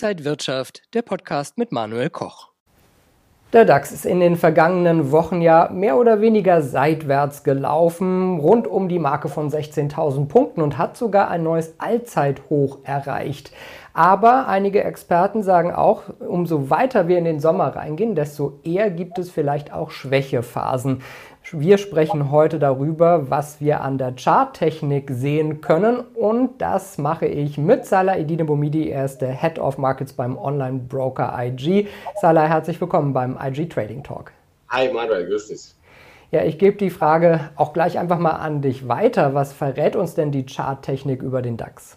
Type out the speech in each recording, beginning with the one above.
Inside Wirtschaft, der Podcast mit Manuel Koch. Der DAX ist in den vergangenen Wochen ja mehr oder weniger seitwärts gelaufen, rund um die Marke von 16.000 Punkten und hat sogar ein neues Allzeithoch erreicht. Aber einige Experten sagen auch, umso weiter wir in den Sommer reingehen, desto eher gibt es vielleicht auch Schwächephasen. Wir sprechen heute darüber, was wir an der Charttechnik sehen können und das mache ich mit Salah Edine Bomidi. Er ist der Head of Markets beim Online-Broker IG. Salah, herzlich willkommen beim IG Trading Talk. Hi Manuel, grüß dich. Ja, ich gebe die Frage auch gleich einfach mal an dich weiter. Was verrät uns denn die Charttechnik über den DAX?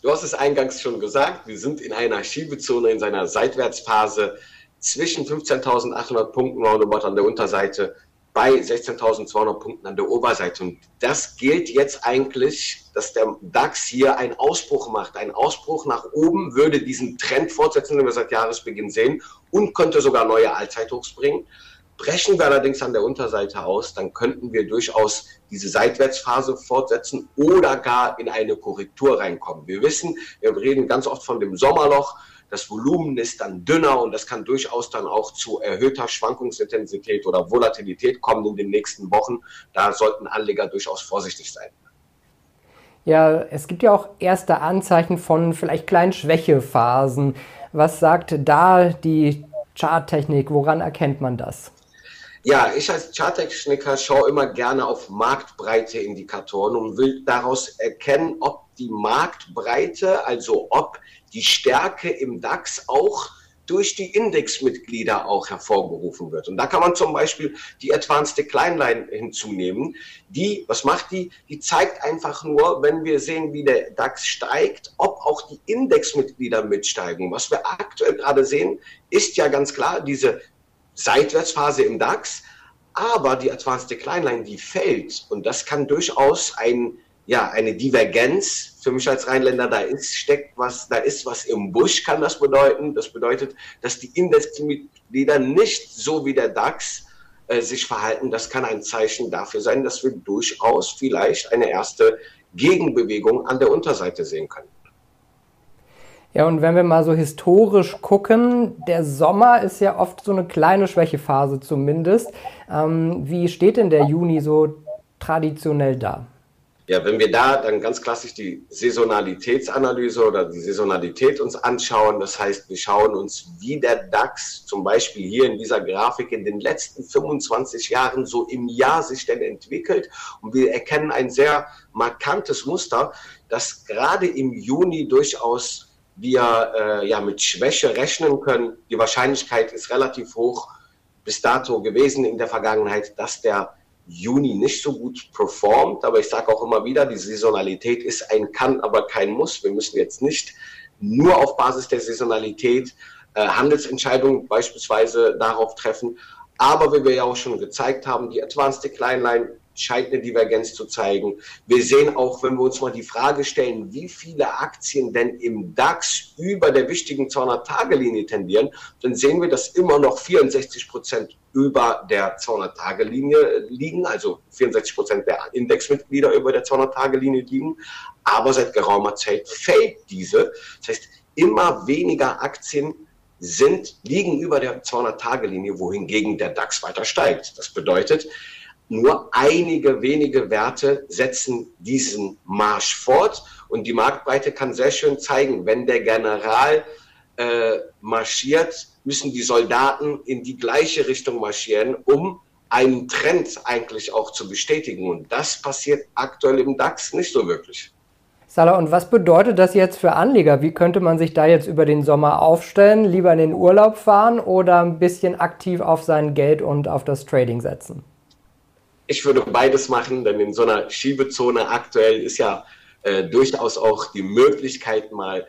Du hast es eingangs schon gesagt, wir sind in einer Schiebezone, in seiner Seitwärtsphase zwischen 15.800 Punkten roundabout an der Unterseite bei 16.200 Punkten an der Oberseite. Und das gilt jetzt eigentlich, dass der DAX hier einen Ausbruch macht. Ein Ausbruch nach oben würde diesen Trend fortsetzen, den wir seit Jahresbeginn sehen und könnte sogar neue Allzeithochs bringen. Brechen wir allerdings an der Unterseite aus, dann könnten wir durchaus diese Seitwärtsphase fortsetzen oder gar in eine Korrektur reinkommen. Wir wissen, wir reden ganz oft von dem Sommerloch. Das Volumen ist dann dünner und das kann durchaus dann auch zu erhöhter Schwankungsintensität oder Volatilität kommen in den nächsten Wochen. Da sollten Anleger durchaus vorsichtig sein. Ja, es gibt ja auch erste Anzeichen von vielleicht kleinen Schwächephasen. Was sagt da die Charttechnik? Woran erkennt man das? Ja, ich als Charttechniker schaue immer gerne auf marktbreite Indikatoren und will daraus erkennen, ob die Marktbreite, also ob die Stärke im DAX auch durch die Indexmitglieder auch hervorgerufen wird. Und da kann man zum Beispiel die Advanced Decline Line hinzunehmen. Die, was macht die? Die zeigt einfach nur, wenn wir sehen, wie der DAX steigt, ob auch die Indexmitglieder mitsteigen. Was wir aktuell gerade sehen, ist ja ganz klar diese Seitwärtsphase im DAX, aber die Advanced Decline Line, die fällt und das kann durchaus ein, ja, eine Divergenz für mich als Rheinländer, da ist, steckt was, da ist was im Busch, kann das bedeuten. Das bedeutet, dass die Indexmitglieder nicht so wie der DAX äh, sich verhalten. Das kann ein Zeichen dafür sein, dass wir durchaus vielleicht eine erste Gegenbewegung an der Unterseite sehen können. Ja, und wenn wir mal so historisch gucken, der Sommer ist ja oft so eine kleine Schwächephase zumindest. Ähm, wie steht denn der Juni so traditionell da? Ja, wenn wir da dann ganz klassisch die Saisonalitätsanalyse oder die Saisonalität uns anschauen, das heißt, wir schauen uns, wie der DAX zum Beispiel hier in dieser Grafik in den letzten 25 Jahren so im Jahr sich denn entwickelt und wir erkennen ein sehr markantes Muster, dass gerade im Juni durchaus wir äh, ja mit Schwäche rechnen können. Die Wahrscheinlichkeit ist relativ hoch bis dato gewesen in der Vergangenheit, dass der Juni nicht so gut performt. Aber ich sage auch immer wieder, die Saisonalität ist ein Kann, aber kein Muss. Wir müssen jetzt nicht nur auf Basis der Saisonalität äh, Handelsentscheidungen beispielsweise darauf treffen. Aber wie wir ja auch schon gezeigt haben, die Advanced Decline Line scheint eine Divergenz zu zeigen. Wir sehen auch, wenn wir uns mal die Frage stellen, wie viele Aktien denn im DAX über der wichtigen 200-Tage-Linie tendieren, dann sehen wir, dass immer noch 64 Prozent über der 200-Tage-Linie liegen, also 64 Prozent der Indexmitglieder über der 200-Tage-Linie liegen. Aber seit geraumer Zeit fällt diese. Das heißt, immer weniger Aktien sind, liegen über der 200-Tage-Linie, wohingegen der DAX weiter steigt. Das bedeutet, nur einige wenige Werte setzen diesen Marsch fort und die Marktbreite kann sehr schön zeigen, wenn der General äh, marschiert, müssen die Soldaten in die gleiche Richtung marschieren, um einen Trend eigentlich auch zu bestätigen. Und das passiert aktuell im DAX nicht so wirklich. Salah, und was bedeutet das jetzt für Anleger? Wie könnte man sich da jetzt über den Sommer aufstellen? Lieber in den Urlaub fahren oder ein bisschen aktiv auf sein Geld und auf das Trading setzen? Ich würde beides machen, denn in so einer Schiebezone aktuell ist ja äh, durchaus auch die Möglichkeit, mal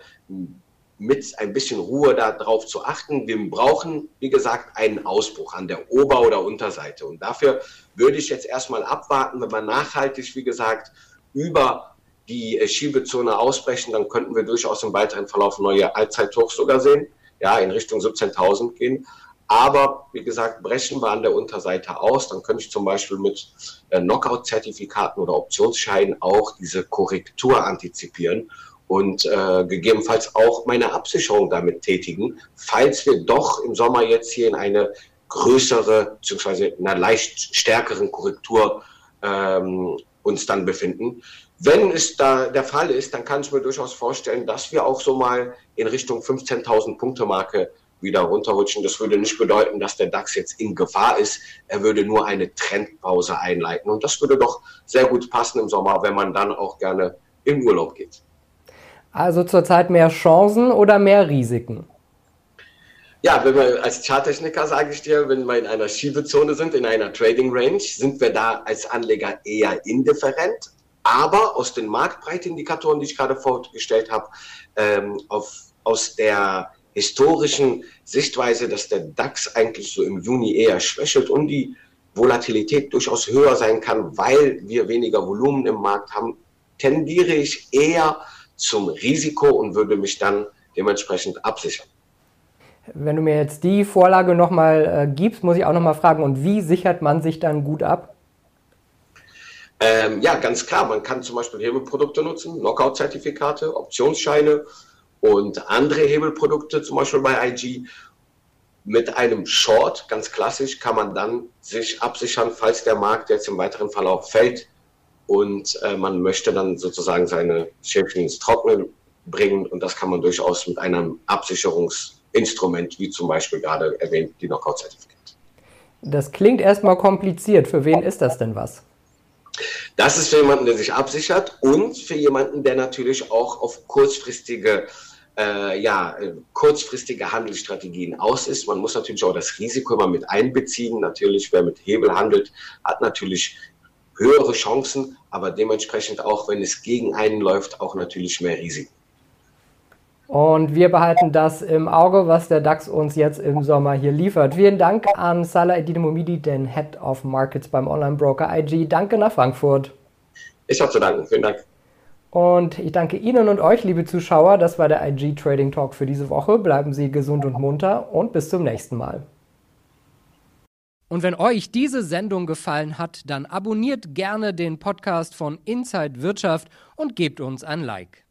mit ein bisschen Ruhe darauf zu achten. Wir brauchen, wie gesagt, einen Ausbruch an der Ober- oder Unterseite. Und dafür würde ich jetzt erstmal abwarten, wenn wir nachhaltig, wie gesagt, über die äh, Schiebezone ausbrechen, dann könnten wir durchaus im weiteren Verlauf neue Allzeithochs sogar sehen, ja, in Richtung 17.000 gehen. Aber wie gesagt, brechen wir an der Unterseite aus, dann könnte ich zum Beispiel mit äh, Knockout-Zertifikaten oder Optionsscheinen auch diese Korrektur antizipieren und äh, gegebenenfalls auch meine Absicherung damit tätigen, falls wir doch im Sommer jetzt hier in eine größere bzw. einer leicht stärkeren Korrektur ähm, uns dann befinden. Wenn es da der Fall ist, dann kann ich mir durchaus vorstellen, dass wir auch so mal in Richtung 15.000 Punkte Marke wieder runterrutschen. Das würde nicht bedeuten, dass der DAX jetzt in Gefahr ist. Er würde nur eine Trendpause einleiten. Und das würde doch sehr gut passen im Sommer, wenn man dann auch gerne in Urlaub geht. Also zurzeit mehr Chancen oder mehr Risiken? Ja, wenn wir als Charttechniker, sage ich dir, wenn wir in einer Schiebezone sind, in einer Trading Range, sind wir da als Anleger eher indifferent. Aber aus den Marktbreitindikatoren, die ich gerade vorgestellt habe, ähm, auf, aus der historischen Sichtweise, dass der DAX eigentlich so im Juni eher schwächelt und die Volatilität durchaus höher sein kann, weil wir weniger Volumen im Markt haben, tendiere ich eher zum Risiko und würde mich dann dementsprechend absichern. Wenn du mir jetzt die Vorlage nochmal äh, gibst, muss ich auch nochmal fragen, und wie sichert man sich dann gut ab? Ähm, ja, ganz klar. Man kann zum Beispiel Hebelprodukte nutzen, Knockout-Zertifikate, Optionsscheine und andere Hebelprodukte, zum Beispiel bei IG. Mit einem Short, ganz klassisch, kann man dann sich absichern, falls der Markt jetzt im weiteren Verlauf fällt und äh, man möchte dann sozusagen seine Schäfchen ins Trocknen bringen und das kann man durchaus mit einem Absicherungs- Instrument, wie zum Beispiel gerade erwähnt, die Knockout-Zertifikate. Das klingt erstmal kompliziert. Für wen ist das denn was? Das ist für jemanden, der sich absichert und für jemanden, der natürlich auch auf kurzfristige, äh, ja, kurzfristige Handelsstrategien aus ist. Man muss natürlich auch das Risiko immer mit einbeziehen. Natürlich, wer mit Hebel handelt, hat natürlich höhere Chancen, aber dementsprechend auch, wenn es gegen einen läuft, auch natürlich mehr Risiken. Und wir behalten das im Auge, was der DAX uns jetzt im Sommer hier liefert. Vielen Dank an Salah Edidemomidi, den Head of Markets beim Online-Broker IG. Danke nach Frankfurt. Ich habe zu danken. Vielen Dank. Und ich danke Ihnen und euch, liebe Zuschauer. Das war der IG Trading Talk für diese Woche. Bleiben Sie gesund und munter und bis zum nächsten Mal. Und wenn euch diese Sendung gefallen hat, dann abonniert gerne den Podcast von Inside Wirtschaft und gebt uns ein Like.